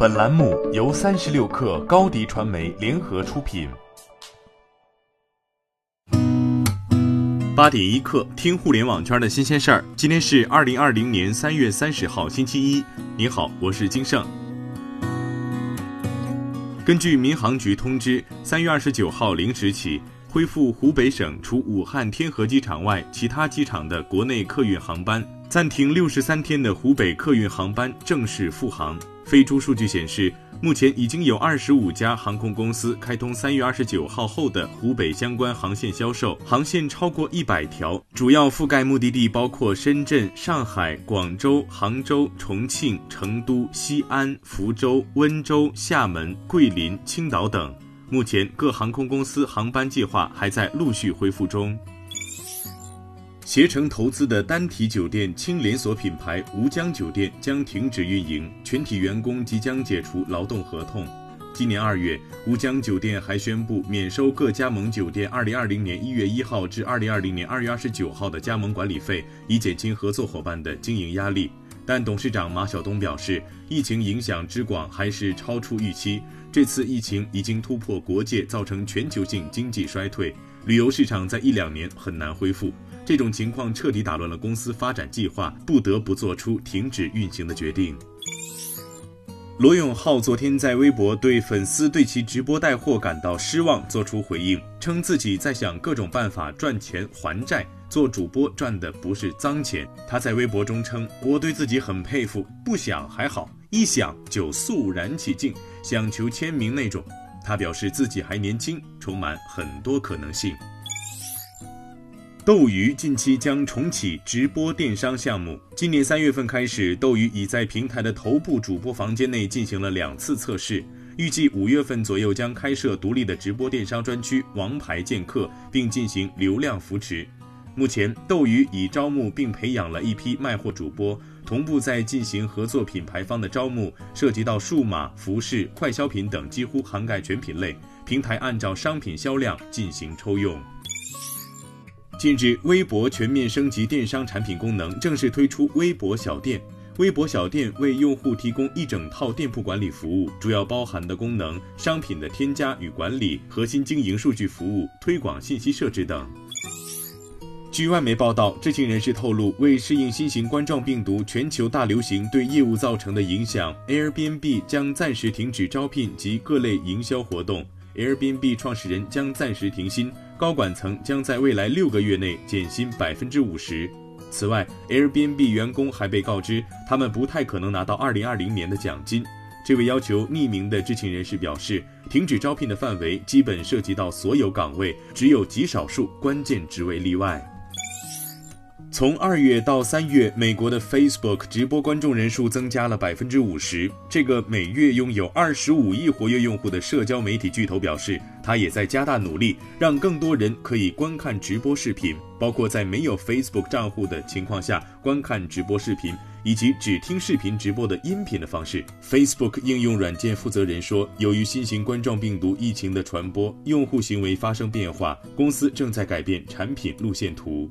本栏目由三十六氪高低传媒联合出品。八点一刻，听互联网圈的新鲜事儿。今天是二零二零年三月三十号，星期一。你好，我是金盛。根据民航局通知，三月二十九号零时起。恢复湖北省除武汉天河机场外其他机场的国内客运航班，暂停六十三天的湖北客运航班正式复航。飞猪数据显示，目前已经有二十五家航空公司开通三月二十九号后的湖北相关航线销售，航线超过一百条，主要覆盖目的地包括深圳、上海、广州、杭州、重庆、成都、西安、福州、温州、厦门、桂林、青岛等。目前各航空公司航班计划还在陆续恢复中。携程投资的单体酒店轻连锁品牌吴江酒店将停止运营，全体员工即将解除劳动合同。今年二月，吴江酒店还宣布免收各加盟酒店二零二零年一月一号至二零二零年二月二十九号的加盟管理费，以减轻合作伙伴的经营压力。但董事长马晓东表示，疫情影响之广还是超出预期。这次疫情已经突破国界，造成全球性经济衰退，旅游市场在一两年很难恢复。这种情况彻底打乱了公司发展计划，不得不做出停止运行的决定。罗永浩昨天在微博对粉丝对其直播带货感到失望做出回应，称自己在想各种办法赚钱还债，做主播赚的不是脏钱。他在微博中称：“我对自己很佩服，不想还好。”一想就肃然起敬，想求签名那种。他表示自己还年轻，充满很多可能性。斗鱼近期将重启直播电商项目。今年三月份开始，斗鱼已在平台的头部主播房间内进行了两次测试，预计五月份左右将开设独立的直播电商专区“王牌剑客”，并进行流量扶持。目前，斗鱼已招募并培养了一批卖货主播。同步在进行合作品牌方的招募，涉及到数码、服饰、快消品等，几乎涵盖全品类。平台按照商品销量进行抽用。近日，微博全面升级电商产品功能，正式推出微博小店。微博小店为用户提供一整套店铺管理服务，主要包含的功能：商品的添加与管理、核心经营数据服务、推广信息设置等。据外媒报道，知情人士透露，为适应新型冠状病毒全球大流行对业务造成的影响，Airbnb 将暂时停止招聘及各类营销活动。Airbnb 创始人将暂时停薪，高管层将在未来六个月内减薪百分之五十。此外，Airbnb 员工还被告知，他们不太可能拿到二零二零年的奖金。这位要求匿名的知情人士表示，停止招聘的范围基本涉及到所有岗位，只有极少数关键职位例外。从二月到三月，美国的 Facebook 直播观众人数增加了百分之五十。这个每月拥有二十五亿活跃用户的社交媒体巨头表示，他也在加大努力，让更多人可以观看直播视频，包括在没有 Facebook 账户的情况下观看直播视频，以及只听视频直播的音频的方式。Facebook 应用软件负责人说，由于新型冠状病毒疫情的传播，用户行为发生变化，公司正在改变产品路线图。